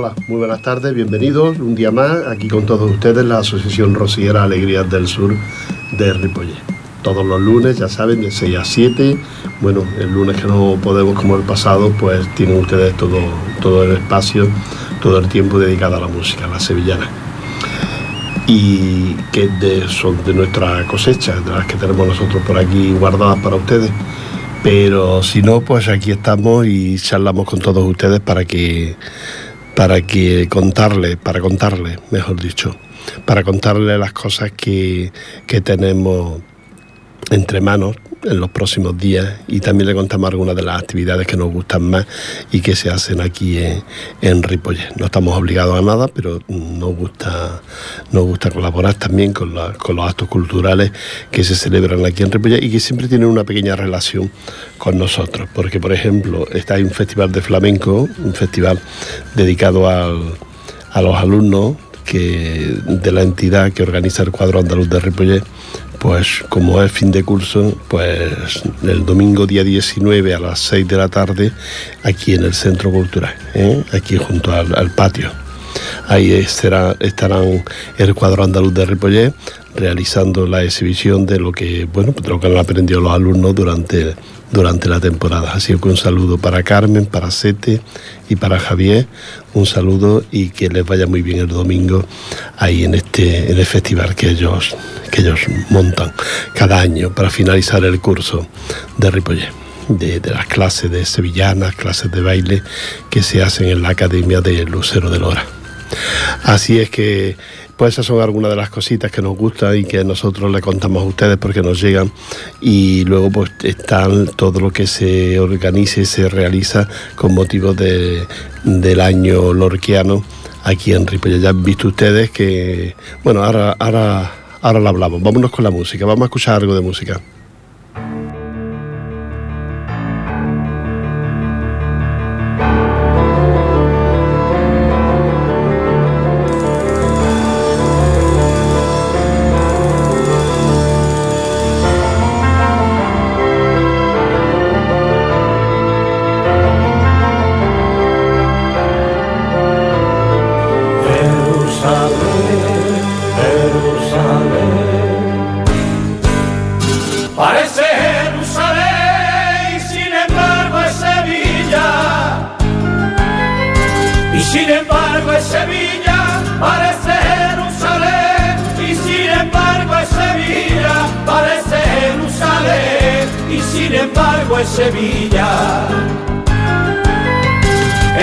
Hola, muy buenas tardes, bienvenidos un día más aquí con todos ustedes la Asociación Rociera Alegrías del Sur de Ripollet. Todos los lunes, ya saben, de 6 a 7. Bueno, el lunes que no podemos como el pasado, pues tienen ustedes todo, todo el espacio, todo el tiempo dedicado a la música, la sevillana. Y que son de nuestra cosecha, de las que tenemos nosotros por aquí guardadas para ustedes. Pero si no, pues aquí estamos y charlamos con todos ustedes para que para que contarle, para contarle, mejor dicho, para contarle las cosas que, que tenemos entre manos en los próximos días y también le contamos algunas de las actividades que nos gustan más y que se hacen aquí en, en. No estamos obligados a nada, pero nos gusta, nos gusta colaborar también con, con los actos culturales que se celebran aquí en Ripollet y que siempre tienen una pequeña relación con nosotros. Porque, por ejemplo, está ahí un festival de flamenco, un festival dedicado a los alumnos que, de la entidad que organiza el cuadro andaluz de Ripollet pues como es fin de curso, pues el domingo día 19 a las 6 de la tarde aquí en el Centro Cultural, ¿eh? aquí junto al, patio. Ahí estarán el cuadro andaluz de Ripollet realizando la exhibición de lo que, bueno, lo que han aprendido los alumnos durante, durante la temporada. Así que un saludo para Carmen, para Sete y para Javier. Un saludo y que les vaya muy bien el domingo ahí en este en el festival que ellos, que ellos montan cada año para finalizar el curso de Ripollet. De, de, las clases de sevillanas, clases de baile que se hacen en la Academia de Lucero de Lora. Así es que pues esas son algunas de las cositas que nos gustan y que nosotros le contamos a ustedes porque nos llegan y luego pues están todo lo que se organiza y se realiza con motivo de, del año lorquiano aquí en Ripollet. Ya han visto ustedes que, bueno, ahora, ahora, ahora lo hablamos. Vámonos con la música, vamos a escuchar algo de música.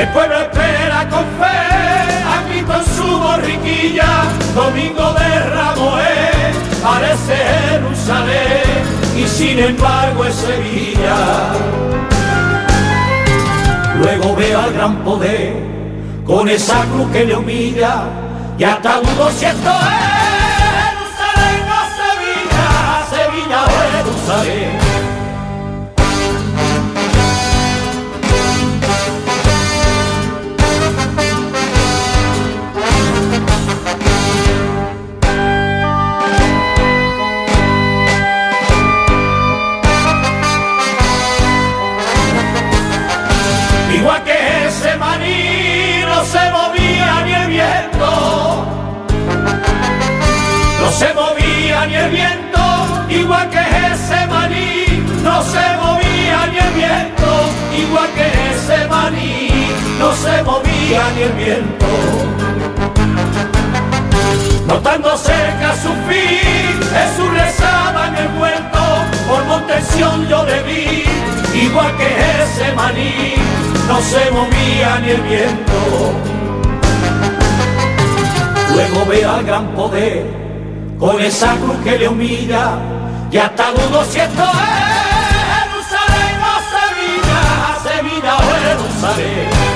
El pueblo espera con fe, aquí con su borriquilla, domingo de Ramoé, parece Jerusalén y sin embargo es Sevilla. Luego veo al gran poder con esa cruz que le humilla y hasta dudo si esto es eh, Jerusalén o Sevilla, Sevilla o Jerusalén. Ni el viento. Notando cerca su fin, Jesús rezaba en el huerto, por montensión yo le vi, igual que ese maní, no se movía ni el viento. Luego ve al gran poder, con esa cruz que le humilla, y hasta dudo si esto es Jerusalén o Sevilla, Sevilla o Jerusalén.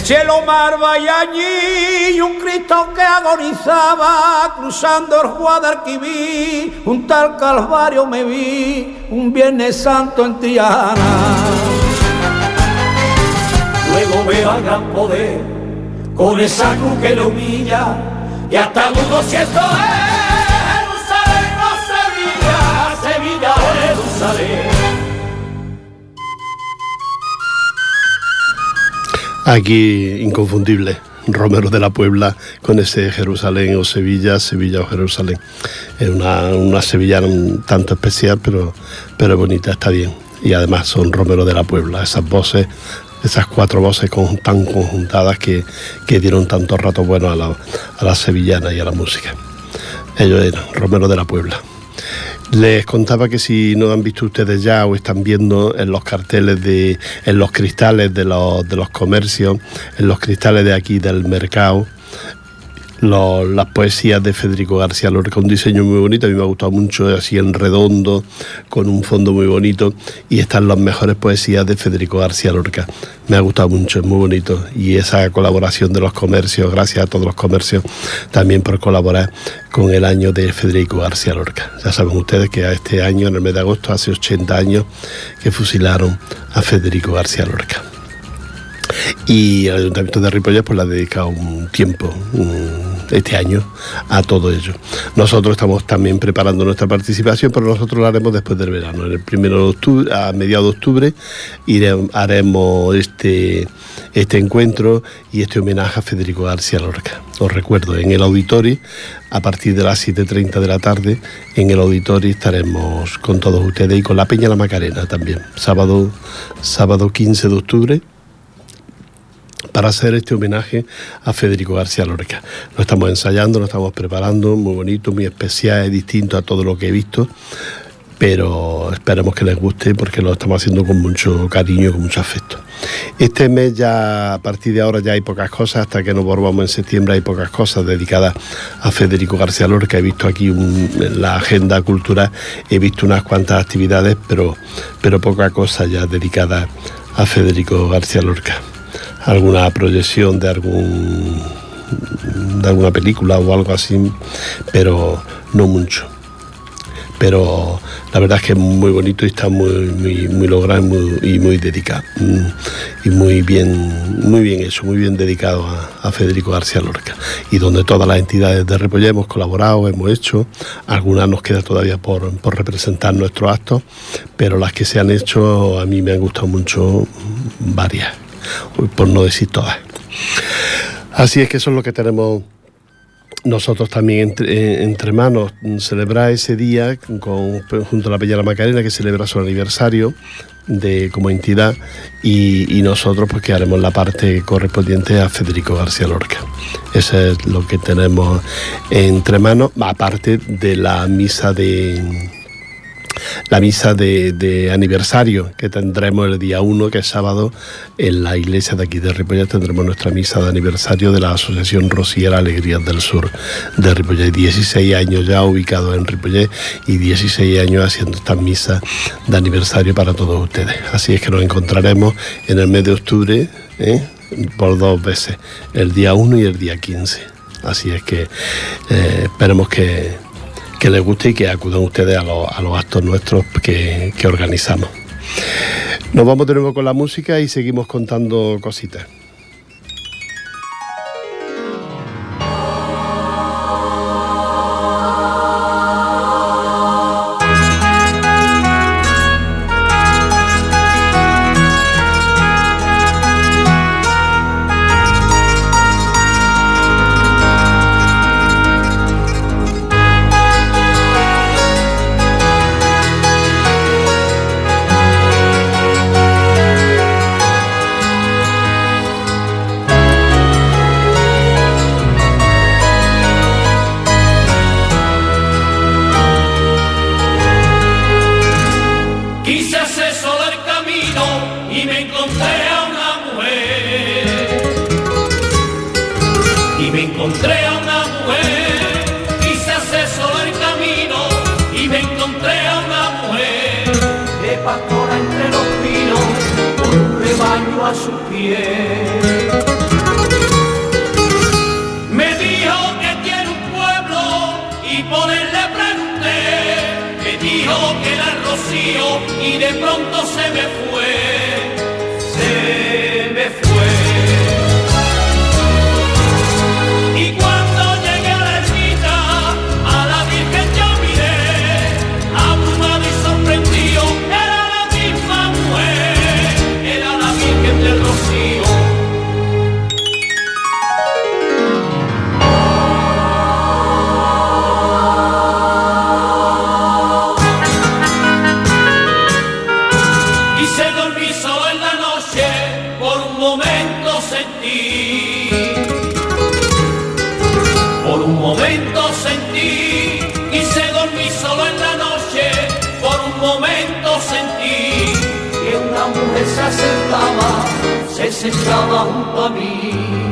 El cielo marva y allí un Cristo que agonizaba cruzando el Guadalquivir, un tal Calvario me vi un Viernes Santo en Triana. Luego veo al gran poder con esa cruz que le humilla y hasta dudo si esto Aquí, inconfundible, Romero de la Puebla con ese Jerusalén o Sevilla, Sevilla o Jerusalén. Es una, una sevillana un tanto especial, pero, pero bonita, está bien. Y además son Romero de la Puebla, esas voces, esas cuatro voces tan conjuntadas que, que dieron tanto rato bueno a la, a la sevillana y a la música. Ellos eran Romero de la Puebla. Les contaba que si no han visto ustedes ya o están viendo en los carteles de, en los cristales de los, de los comercios, en los cristales de aquí del mercado, los, las poesías de Federico García Lorca, un diseño muy bonito, a mí me ha gustado mucho, así en redondo, con un fondo muy bonito, y están las mejores poesías de Federico García Lorca. Me ha gustado mucho, es muy bonito, y esa colaboración de los comercios, gracias a todos los comercios también por colaborar con el año de Federico García Lorca. Ya saben ustedes que a este año, en el mes de agosto, hace 80 años que fusilaron a Federico García Lorca. Y el Ayuntamiento de Ripollet pues le ha dedicado un tiempo un, este año a todo ello. Nosotros estamos también preparando nuestra participación, pero nosotros lo haremos después del verano. En el primero de octubre, a mediados de octubre, iremos, haremos este, este encuentro y este homenaje a Federico García Lorca. Os recuerdo, en el auditorio, a partir de las 7.30 de la tarde, en el auditorio estaremos con todos ustedes y con la Peña La Macarena también. Sábado, sábado 15 de octubre para hacer este homenaje a Federico García Lorca. Lo estamos ensayando, lo estamos preparando, muy bonito, muy especial, es distinto a todo lo que he visto, pero esperemos que les guste porque lo estamos haciendo con mucho cariño con mucho afecto. Este mes ya, a partir de ahora ya hay pocas cosas, hasta que nos volvamos en septiembre hay pocas cosas dedicadas a Federico García Lorca. He visto aquí un, en la agenda cultural, he visto unas cuantas actividades, pero, pero poca cosa ya dedicada a Federico García Lorca alguna proyección de algún de alguna película o algo así, pero no mucho. Pero la verdad es que es muy bonito y está muy, muy, muy logrado y muy, dedicado. Y muy bien, muy bien hecho, muy bien dedicado a, a, Federico García Lorca. Y donde todas las entidades de Repollé hemos colaborado, hemos hecho, algunas nos queda todavía por, por representar nuestros actos, pero las que se han hecho a mí me han gustado mucho varias por no decir todas. Así es que eso es lo que tenemos nosotros también entre, entre manos, celebrar ese día con, junto a la Peña La Macarena, que celebra su aniversario de, como entidad, y, y, nosotros pues que haremos la parte correspondiente a Federico García Lorca. Eso es lo que tenemos entre manos, aparte de la misa de la misa de, aniversario que tendremos el día 1, que es sábado, en la iglesia de aquí de Ripollet tendremos nuestra misa de aniversario de la Asociación Rociera Alegrías del Sur de Ripollet. 16 años ya ubicado en Ripollet y 16 años haciendo esta misa de aniversario para todos ustedes. Así es que nos encontraremos en el mes de octubre ¿eh? por dos veces, el día 1 y el día 15. Así es que eh, esperemos que que les guste y que acudan ustedes a, los, a los actos nuestros que, que organizamos. Nos vamos de nuevo con la música y seguimos contando cositas. Junto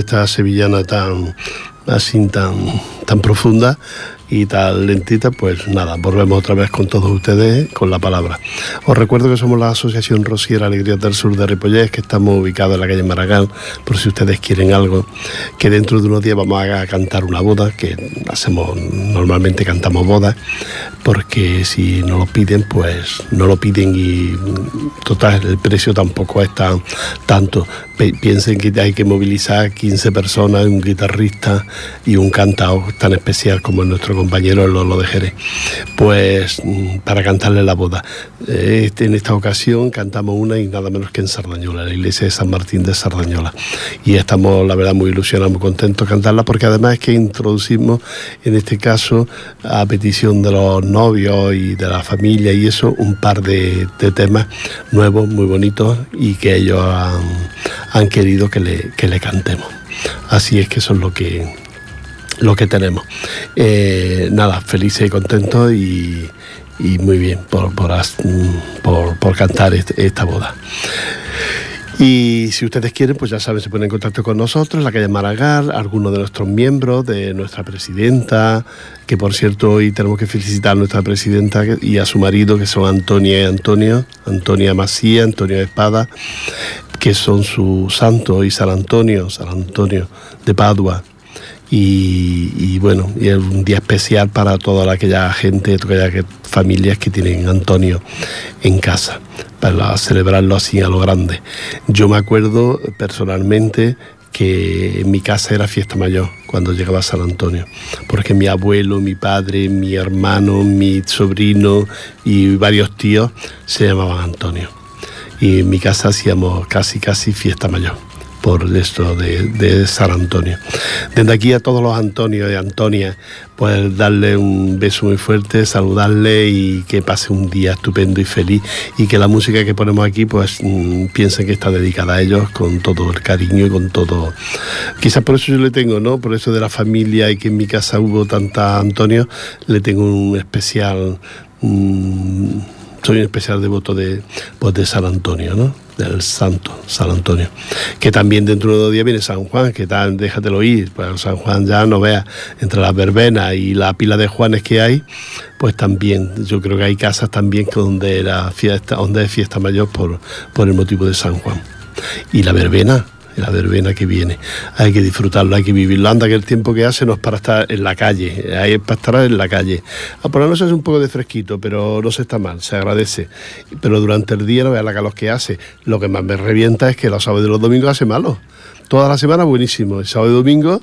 esta sevillana tan así tan, tan profunda, y tal lentita, pues nada, volvemos otra vez con todos ustedes con la palabra. Os recuerdo que somos la Asociación Rosiera Alegría del Sur de Ripollés, que estamos ubicados en la calle Maragall, por si ustedes quieren algo, que dentro de unos días vamos a cantar una boda, que hacemos, normalmente cantamos bodas, porque si no lo piden, pues no lo piden y total, el precio tampoco es tan, tanto. Piensen que hay que movilizar 15 personas, un guitarrista y un cantao tan especial como nuestro compañero Lolo de Jerez, pues mm, para cantarle la boda. Este, en esta ocasión cantamos una y nada menos que en Sardañola, la iglesia de San Martín de Sardañola. Y estamos, la verdad, muy ilusionados, muy contentos de cantarla, porque además es que introducimos, en este caso, a petición de los novios y de la familia y eso, un par de, temas nuevos, muy bonitos y que ellos han, querido que le, que le cantemos. Así es que eso es lo que, lo que tenemos. Eh, nada, felices y contentos y, muy bien por, por, cantar este, esta boda. Y si ustedes quieren, pues ya saben, se ponen en contacto con nosotros, la calle Maragall, algunos de nuestros miembros, de nuestra presidenta, que por cierto hoy tenemos que felicitar a nuestra presidenta y a su marido, que son Antonia y Antonio, Antonia Macía, Antonio Espada, que son su santo, y San Antonio, San Antonio de Padua. Y, bueno, y es un día especial para toda aquella gente, todas aquellas familias que tienen Antonio en casa para celebrarlo así a lo grande. Yo me acuerdo personalmente que en mi casa era fiesta mayor cuando llegaba San Antonio, porque mi abuelo, mi padre, mi hermano, mi sobrino y varios tíos se llamaban Antonio. Y en mi casa hacíamos casi, casi fiesta mayor por esto de, San Antonio. Desde aquí a todos los Antonios y Antonia, pues darle un beso muy fuerte, saludarle y que pase un día estupendo y feliz y que la música que ponemos aquí pues mm, piensen que está dedicada a ellos con todo el cariño y con todo. Quizás por eso yo le tengo, ¿no? Por eso de la familia y que en mi casa hubo tanta Antonio, le tengo un especial... Mm, soy un especial devoto de, pues, de San Antonio, ¿no? del santo San Antonio. Que también dentro de dos días viene San Juan, que tal, déjatelo ir, pues San Juan ya no vea, entre las verbenas y la pila de Juanes que hay, pues también, yo creo que hay casas también donde era fiesta, donde es fiesta mayor por, por el motivo de San Juan. Y la verbena, la verbena que viene. Hay que disfrutarlo, hay que vivirlo. Anda que el tiempo que hace no es para estar en la calle, hay para estar en la calle. Ah, por la noche es un poco de fresquito, pero no se está mal, se agradece. Pero durante el día no vea la calor que hace. Lo que más me revienta es que los sábados y los domingos hace malo. Toda la semana buenísimo. El sábado y domingo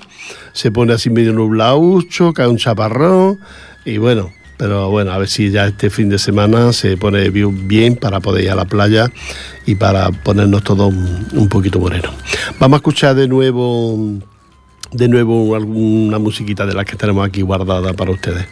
se pone así medio nublaucho, cae un chaparrón y bueno, pero bueno, a ver si ya este fin de semana se pone bien para poder ir a la playa y para ponernos todos un, poquito moreno. Vamos a escuchar de nuevo, de nuevo alguna musiquita de las que tenemos aquí guardada para ustedes.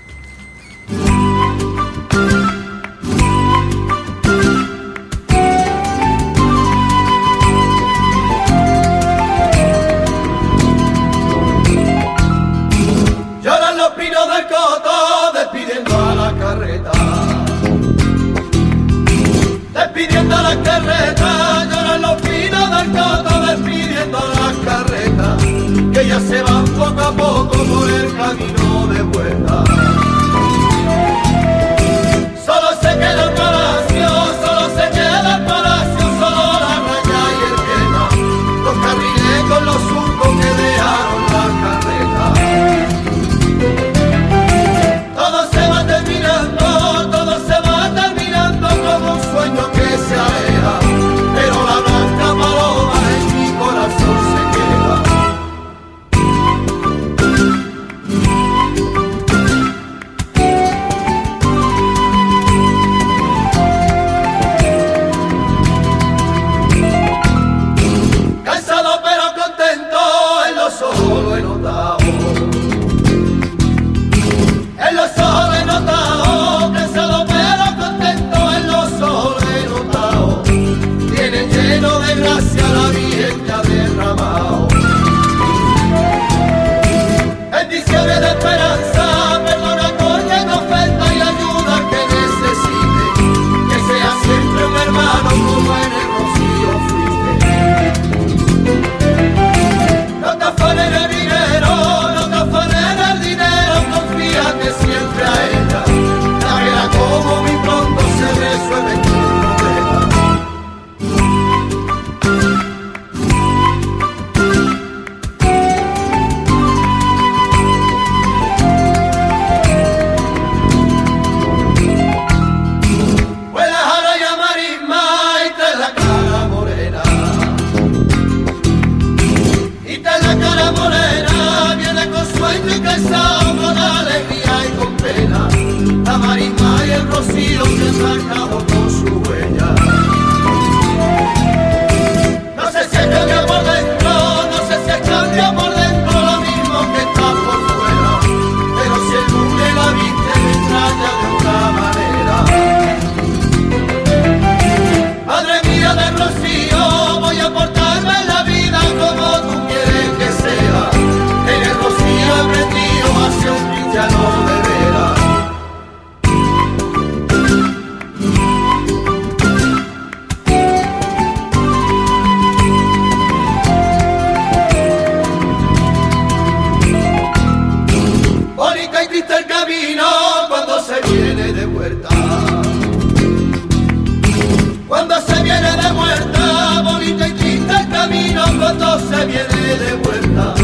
Viene de vuelta,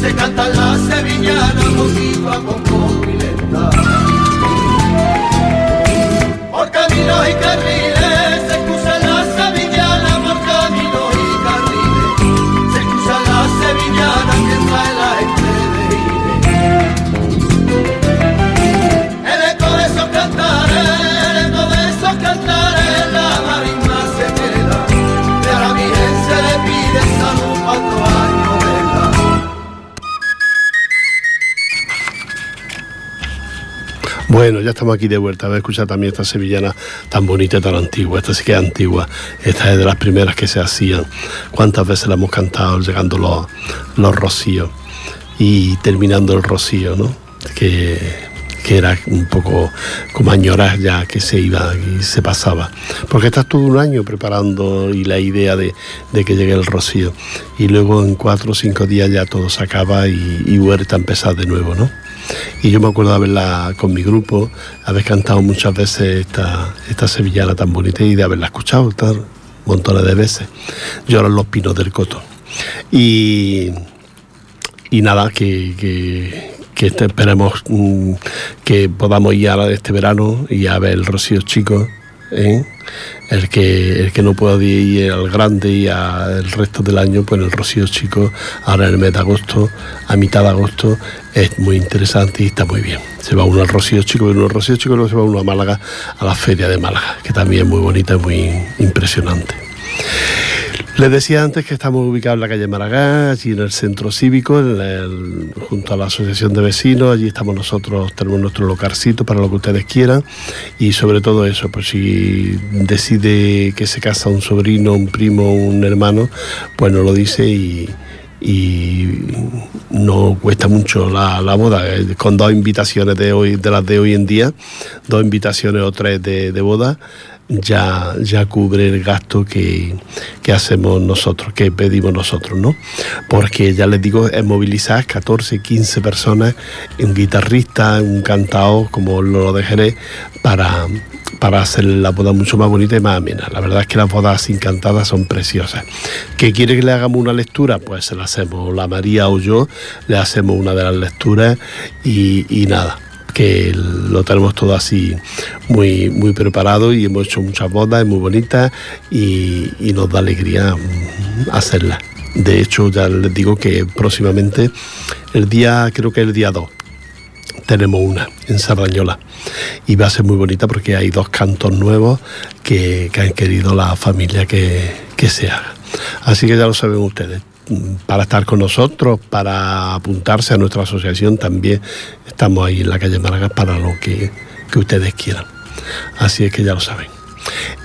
se canta la sevillana poquito a poco Bueno, ya estamos aquí de vuelta. A ver, escuchar también esta sevillana tan bonita y tan antigua. Esta sí que es antigua. Esta es de las primeras que se hacían. ¿Cuántas veces la hemos cantado llegando los, los rocíos y terminando el rocío, ¿no? Que, que era un poco como añorar ya que se iba y se pasaba. Porque estás todo un año preparando y la idea de, de que llegue el rocío. Y luego en cuatro o cinco días ya todo se acaba y, vuelve a empezar de nuevo, ¿no? Y yo me acuerdo de haberla con mi grupo, haber cantado muchas veces esta, esta sevillana tan bonita y de haberla escuchado tal, montones de veces. Lloran los pinos del coto. Y, y nada, que, que, este- esperemos mm, que podamos ir ahora este verano y a ver el Rocío Chico. ¿Eh? El, que, el que no pueda ir al grande y al resto del año, pues el Rocío Chico, ahora en el mes de agosto, a mitad de agosto, es muy interesante y está muy bien. Se va uno al Rocío Chico, uno al Rocío Chico, y luego se va uno a Málaga, a la Feria de Málaga, que también es muy bonita y muy impresionante. Les decía antes que estamos ubicados en la calle Maragall, allí en el centro cívico, junto a la asociación de vecinos. Allí estamos nosotros, tenemos nuestro localcito para lo que ustedes quieran. Y sobre todo eso, pues si decide que se casa un sobrino, un primo, un hermano, pues nos lo dice y, y no cuesta mucho la, la boda. eh, Con dos invitaciones de hoy, de las de hoy en día, dos invitaciones o tres de, de boda ya, ya cubre el gasto que, que hacemos nosotros, que pedimos nosotros, ¿no? Porque ya les digo, es movilizar 14, 15 personas, un guitarrista, un cantao, como lo dejaré, para, para hacer la boda mucho más bonita y más amena. La verdad es que las bodas sin cantadas son preciosas. ¿Que quiere que le hagamos una lectura? Pues se la hacemos, la María o yo, le hacemos una de las lecturas y, y nada que lo tenemos todo así muy, muy preparado y hemos hecho muchas bodas, es muy bonitas y, nos da alegría mm, hacerlas. De hecho, ya les digo que próximamente, el día, creo que el día 2, tenemos una en Sardañola y va a ser muy bonita porque hay dos cantos nuevos que, que han querido la familia que, que se haga. Así que ya lo saben ustedes. Para estar con nosotros, para apuntarse a nuestra asociación, también estamos ahí en la calle Málaga para lo que, que ustedes quieran. Así es que ya lo saben.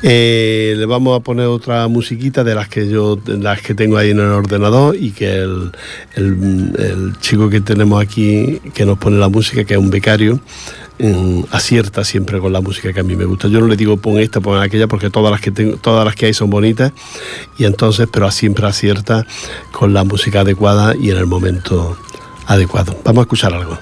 Eh, le vamos a poner otra musiquita de las que yo las que tengo ahí en el ordenador y que el, el- el chico que tenemos aquí que nos pone la música que es un becario acierta siempre con la música que a mí me gusta. Yo no le digo pon esta pon aquella porque todas las que tengo todas las que hay son bonitas. Y entonces pero siempre acierta con la música adecuada y en el momento adecuado. Vamos a escuchar algo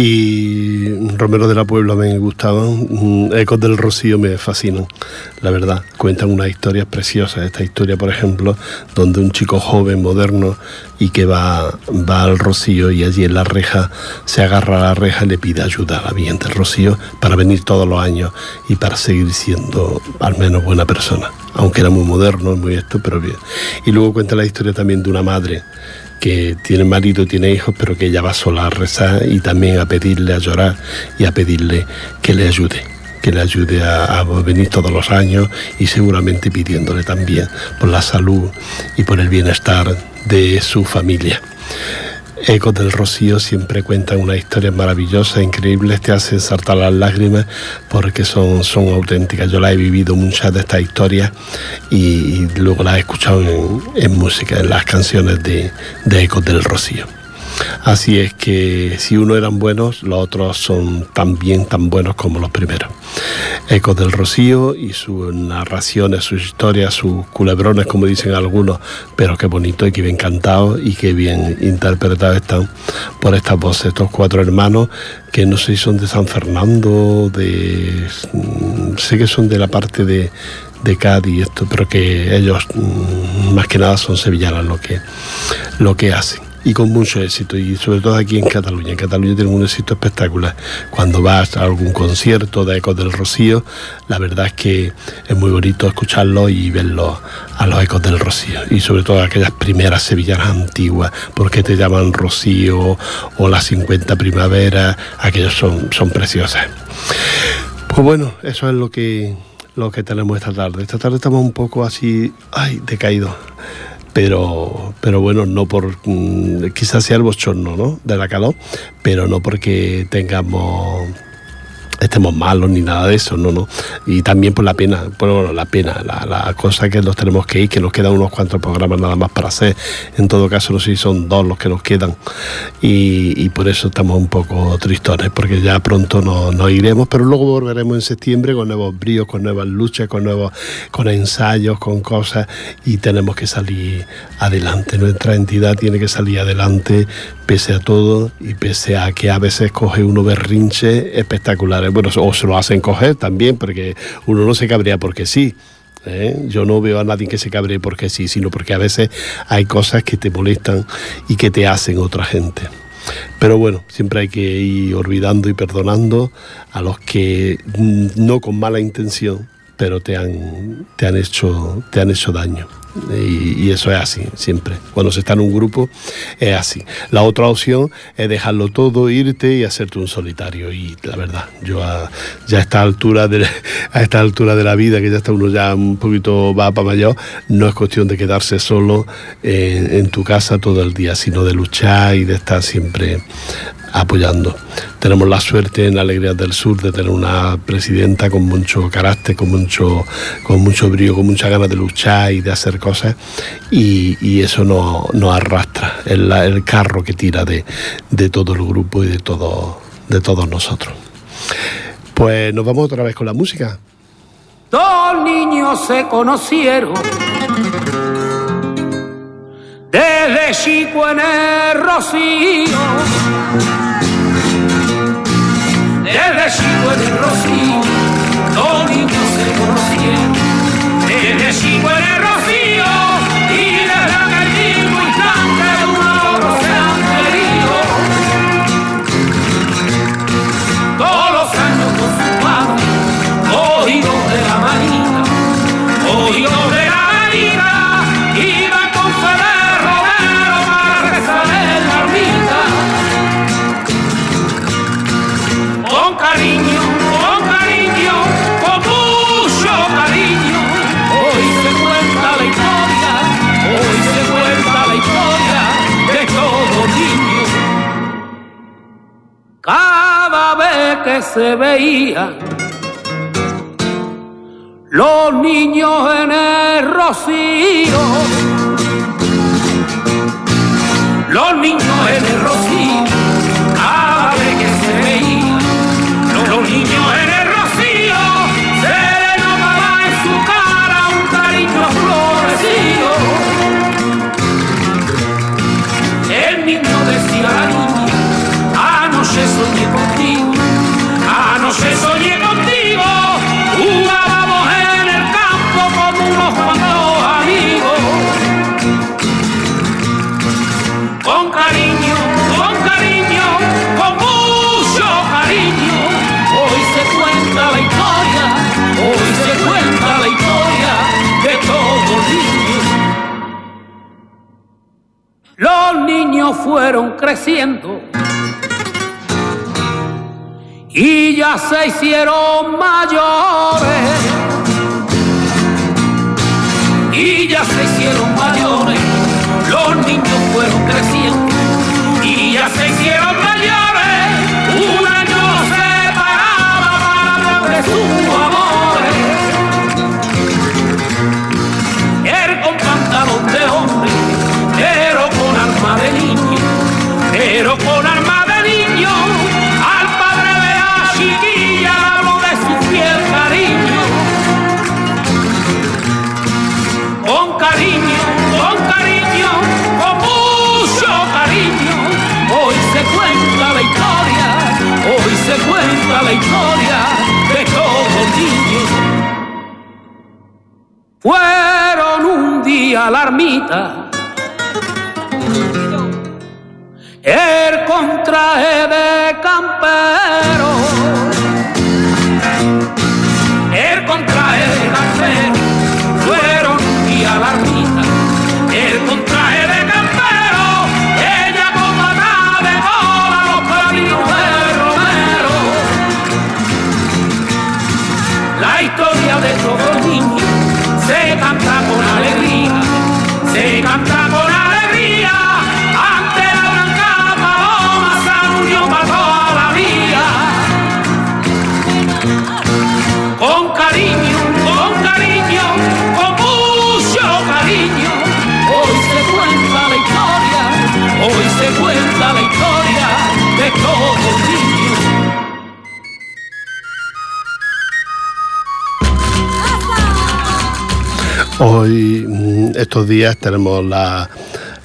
Sí, Romero de la Puebla me gustaban, mm, Ecos del Rocío me fascinan, la verdad. Cuentan unas historias preciosas. Esta historia, por ejemplo, donde un chico joven, moderno, y que va, va al Rocío y allí en la reja se agarra a la reja y le pide ayuda a la Virgen del Rocío para venir todos los años y para seguir siendo al menos buena persona. Aunque era muy moderno, muy esto, pero bien. Y luego cuenta la historia también de una madre que tiene marido, tiene hijos, pero que ella va sola a rezar y también a pedirle, a llorar y a pedirle que le ayude que le ayude a, venir todos los años y seguramente pidiéndole también por la salud y por el bienestar de su familia. Ecos del Rocío siempre cuentan una historia maravillosa, increíble, te hacen saltar las lágrimas porque son, son auténticas. Yo la he vivido muchas de estas historias y, luego las he escuchado en, música, en las canciones de, de Ecos del Rocío. Así es que si uno eran buenos, los otros son también tan buenos como los primeros. Ecos del Rocío y sus narraciones, sus historias, sus culebrones, como dicen algunos, pero qué bonito y qué bien cantado y qué bien interpretados están por estas voces, estos cuatro hermanos que no sé si son de San Fernando, de mm, sé que son de la parte de, de Cádiz, esto, pero que ellos mm, más que nada son sevillanas lo que, lo que hacen y con mucho éxito y sobre todo aquí en Cataluña. En Cataluña tienen un éxito espectacular. Cuando vas a algún concierto de Ecos del Rocío, la verdad es que es muy bonito escucharlo y verlo a los Ecos del Rocío y sobre todo aquellas primeras sevillanas antiguas, porque te llaman Rocío o las 50 primaveras, aquellos son, son preciosas. Pues bueno, eso es lo que, lo que tenemos esta tarde. Esta tarde estamos un poco así, ay, decaídos pero, pero bueno, no por, mm, quizás sea el bochorno ¿no? de la calor, pero no porque tengamos estemos malos ni nada de eso, no, no. Y también por la pena, bueno, la pena, la, cosa que nos tenemos que ir, que nos quedan unos cuantos programas nada más para hacer. En todo caso, no sé si son dos los que nos quedan. Y, por eso estamos un poco tristones, porque ya pronto nos, iremos, pero luego volveremos en septiembre con nuevos bríos, con nuevas luchas, con nuevos, con ensayos, con cosas, y tenemos que salir adelante. Nuestra entidad tiene que salir adelante pese a todo y pese a que a veces coge uno berrinche espectaculares. Bueno, o se lo hacen coger también, porque uno no se cabrea porque sí. ¿eh? Yo no veo a nadie que se cabree porque sí, sino porque a veces hay cosas que te molestan y que te hacen otra gente. Pero bueno, siempre hay que ir olvidando y perdonando a los que mm, no con mala intención, pero te han, te han, hecho, te han hecho daño. Y, eso es así, siempre. Cuando se está en un grupo es así. La otra opción es dejarlo todo, irte y hacerte un solitario. Y la verdad, yo a, ya a esta altura de a esta altura de la vida, que ya está uno ya un poquito va para mayor, no es cuestión de quedarse solo en, tu casa todo el día, sino de luchar y de estar siempre apoyando. Tenemos la suerte en Alegrías del Sur de tener una presidenta con mucho carácter, con mucho, con mucho brío, con mucha ganas de luchar y de hacer cosas y, eso nos no arrastra, el, el carro que tira de, todo el grupo y de, todo, de todos nosotros. Pues nos vamos otra vez con la música. Dos niños se conocieron desde chico en el rocío desde chico en el rocío, los niños se conocieron. Desde chico en el rocío, que se veía. Los niños en el rocío, los niños en el rocío, niños fueron creciendo y ya se hicieron mayores. Y ya se hicieron mayores, los niños fueron creciendo y ya se hicieron mayores. Un año los separaba para de sus amores. Pero con alma de niño. Al padre de la chiquilla le habló de su fiel cariño. Con cariño, con cariño, con mucho cariño. Hoy se cuenta la historia, hoy se cuenta la historia de todos niños. Fueron un día la ermita, el con traje de campero, Hoy, mm, estos días, tenemos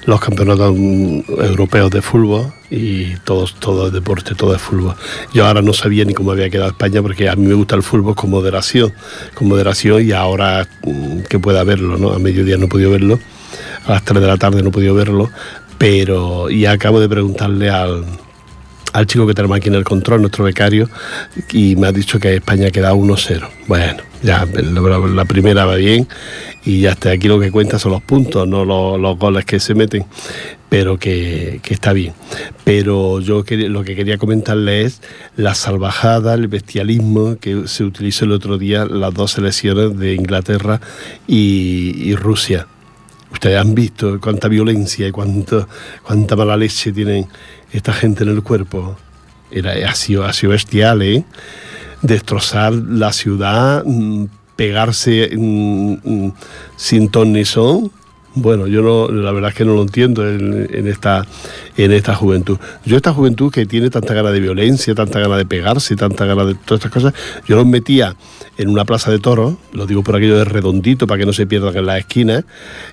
los campeonatos mm, europeos de fútbol y todo, todo es deporte, todo es fútbol. Yo ahora no sabía ni cómo había quedado España porque a mí me gusta el fútbol con moderación, con moderación y ahora mm, que pueda verlo, ¿no? A mediodía no he podido verlo, a las 3 de la tarde no he podido verlo, pero y acabo de preguntarle al, al chico que tenemos aquí en el control, nuestro becario, y me ha dicho que España queda 1-0. Bueno, ya la, primera va bien y ya está. Aquí lo que cuenta son los puntos, no los, goles que se meten, pero que, está bien. Pero yo quería- lo que quería comentarle es la salvajada, el bestialismo que se utilizó el otro día las dos selecciones de Inglaterra y Rusia. Ustedes han visto cuánta violencia y cuánto, cuánta mala leche tienen esta gente en el cuerpo. Era, ha, sido, ha sido bestial, ¿eh? Destrozar la ciudad, mm, pegarse mm, mm, sin ton ni son. Bueno, yo no, la verdad es que no lo entiendo en, esta, en esta juventud. Yo esta juventud que tiene tanta gana de violencia, tanta gana de pegarse, tanta gana de todas estas cosas, yo los metía en una plaza de toros, lo digo por aquello de redondito, para que no se pierdan en las esquinas,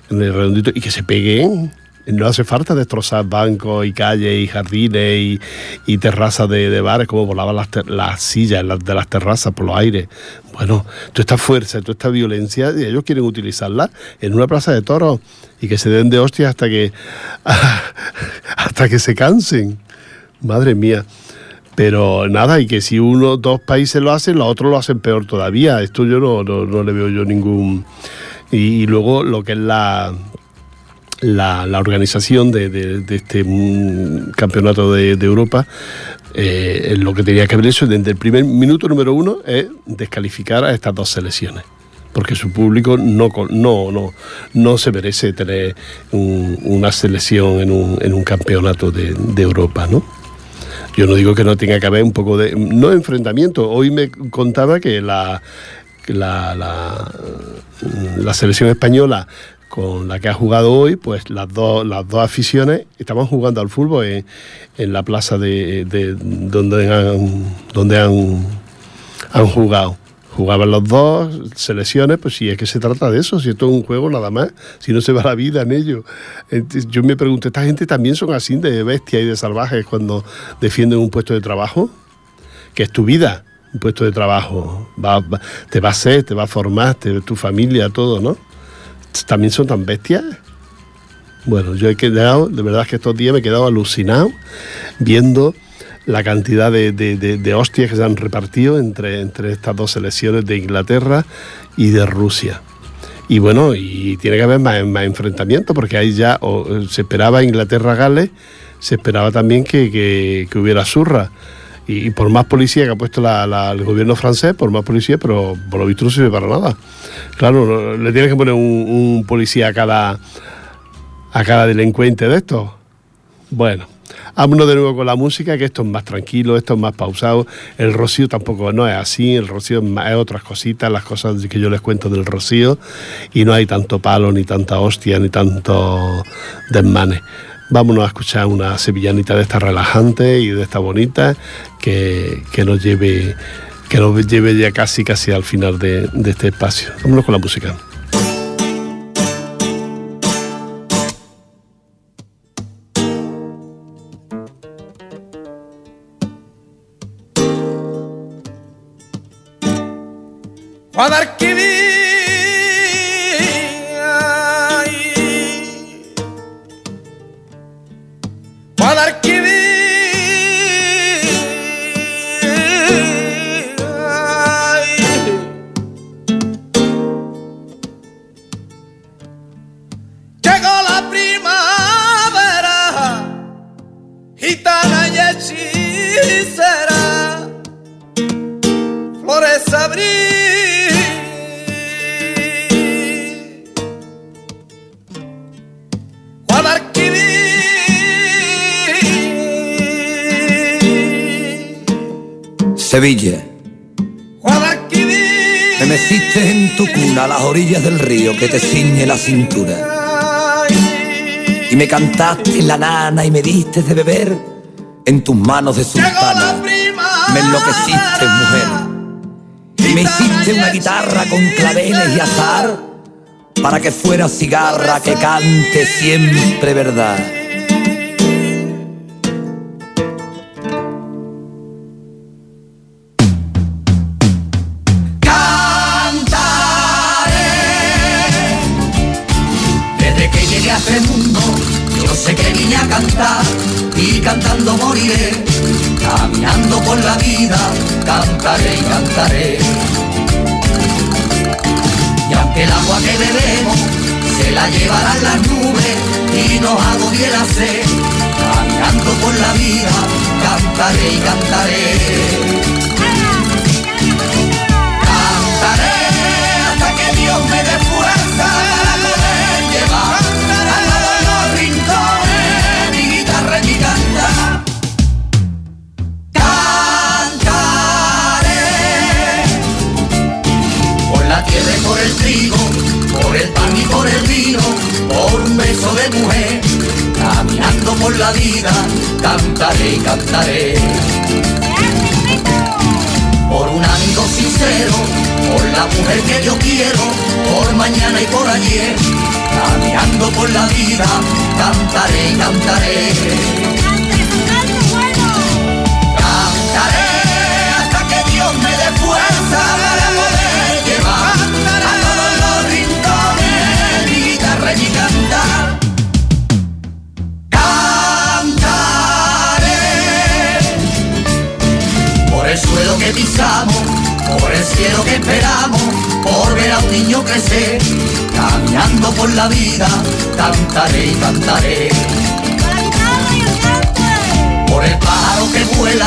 en el redondito, y que se peguen. No hace falta destrozar bancos y calles y jardines y, terrazas de, bares, como volaban las, las sillas las- de las terrazas por los aires. Bueno, toda esta fuerza, toda esta violencia, ellos quieren utilizarla en una plaza de toros y que se den de hostias hasta que, hasta que se cansen. Madre mía. Pero nada, y que si uno, dos países lo hacen, los otros lo hacen peor todavía. Esto yo no, no, no le veo yo ningún... Y, y luego lo que es la, la, la organización de, este mm, campeonato de, Europa, eh, lo que tenía que haber hecho desde el primer minuto número uno es descalificar a estas dos selecciones. Porque su público no, no, no, no se merece tener un- una selección en un, campeonato de, Europa, ¿no? Yo no digo que no tenga que haber un poco de. No enfrentamiento. Hoy me contaba que la, la selección española con la que ha jugado hoy, pues las dos, las dos aficiones estaban jugando al fútbol en, la plaza de, de donde han, donde han, jugado. Jugaban los dos selecciones, pues si es que se trata de eso, si esto es un juego nada más, si no se va la vida en ello. Yo me pregunto, ¿esta gente también son así de bestias y de salvajes cuando defienden un puesto de trabajo? Que es tu vida, un puesto de trabajo. Te va a ser, te va a formar, tu familia, todo, ¿no? ¿También son tan bestias? Bueno, yo he quedado, de verdad que estos días me he quedado alucinado viendo la cantidad de, de- de- hostias que se han repartido entre, entre estas dos selecciones de Inglaterra y de Rusia. y bueno, y tiene que haber más, más enfrentamientos, porque ahí ya se esperaba Inglaterra-Gales, se esperaba también que, hubiera surra. Y, por más policía que ha puesto el gobierno francés, por más policía, pero por lo visto no sirve para nada. Claro, le tienes que poner un, policía a cada, a cada delincuente de estos. Bueno. Vámonos de nuevo con la música, que esto es más tranquilo, esto es más pausado. El rocío tampoco no es así, el rocío es, otras cositas, las cosas que yo les cuento del rocío, y no hay tanto palo, ni tanta hostia, ni tanto desmane. Vámonos a escuchar una sevillanita de esta relajante y de esta bonita que, nos lleve que nos lleve ya casi casi al final de, de este espacio. Vámonos con la música. Sevilla. Orillas del río que te ciñe la cintura. Y me cantaste la nana y me diste de beber en tus manos de sultana. Me enloqueciste, mujer. Y me hiciste una guitarra con claveles y azar para que fuera cigarra que cante siempre verdad. Cantaré y cantaré. Y aunque el agua que bebemos se la llevarán las nubes y nos agobie la sed, caminando por la vida, cantaré y cantaré. De mujer, caminando por la vida, cantaré y cantaré. Por un amigo sincero, por la mujer que yo quiero, por mañana y por ayer, caminando por la vida, cantaré y cantaré. Por el cielo que esperamos, por ver a un niño crecer, caminando por la vida, cantaré y cantaré. Por el pájaro que vuela,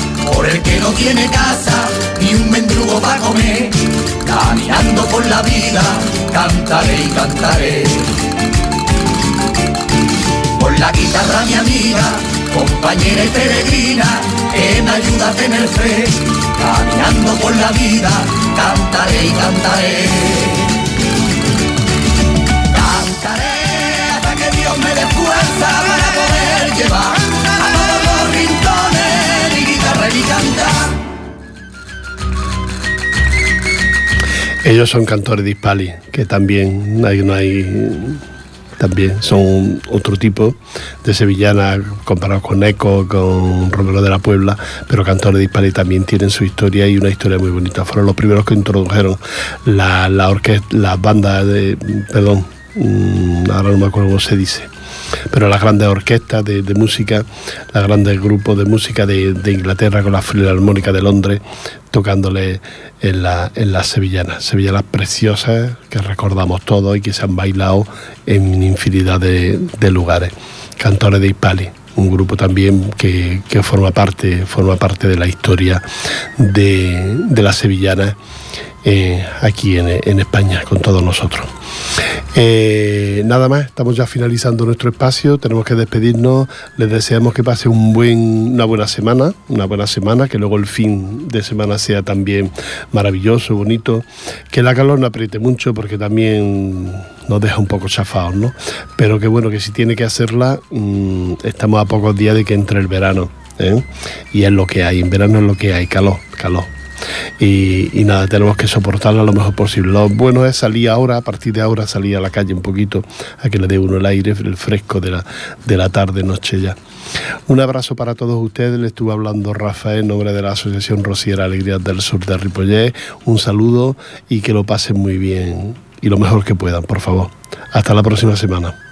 por el que no tiene casa, ni un mendrugo para comer, caminando por la vida, cantaré y cantaré. Por la guitarra mi amiga, compañera y peregrina, que me ayuda a tener fe, caminando por la vida, cantaré y cantaré. Cantaré ellos son cantores de Hispali, que también hay, no hay también son otro tipo de sevillana comparado con Eco, con Romero de la Puebla, pero Cantores de Hispali también tienen su historia y una historia muy bonita. Fueron los primeros que introdujeron la, la orquesta, la banda de, perdón, ahora no me acuerdo cómo se dice, pero las grandes orquestas de, música, los grandes grupos de música de, Inglaterra con la Filarmónica de Londres, tocándole en, la, en las sevillanas, sevillanas preciosas que recordamos todos y que se han bailado en infinidad de, lugares. Cantores de Hispali, un grupo también que, forma, parte, forma parte de la historia de, de las sevillanas eh, aquí en, España con todos nosotros. Eh, nada más, estamos ya finalizando nuestro espacio, tenemos que despedirnos, les deseamos que pase un buen, una buena semana, una buena semana, que luego el fin de semana sea también maravilloso, bonito, que la calor no apriete mucho porque también nos deja un poco chafados, ¿no? Pero que bueno, que si tiene que hacerla, mm, estamos a pocos días de que entre el verano. ¿eh? Y es lo que hay, en verano es lo que hay, calor, calor y, nada, tenemos que soportarla lo mejor posible. Lo bueno es salir ahora, a partir de ahora salir a la calle un poquito, a que le dé uno el aire, el fresco de la, de la tarde, noche ya. Un abrazo para todos ustedes, le estuvo hablando Rafael en nombre de la Asociación Rociera Alegrías del Sur de Ripollet. Un saludo y que lo pasen muy bien y lo mejor que puedan, por favor. Hasta la próxima semana.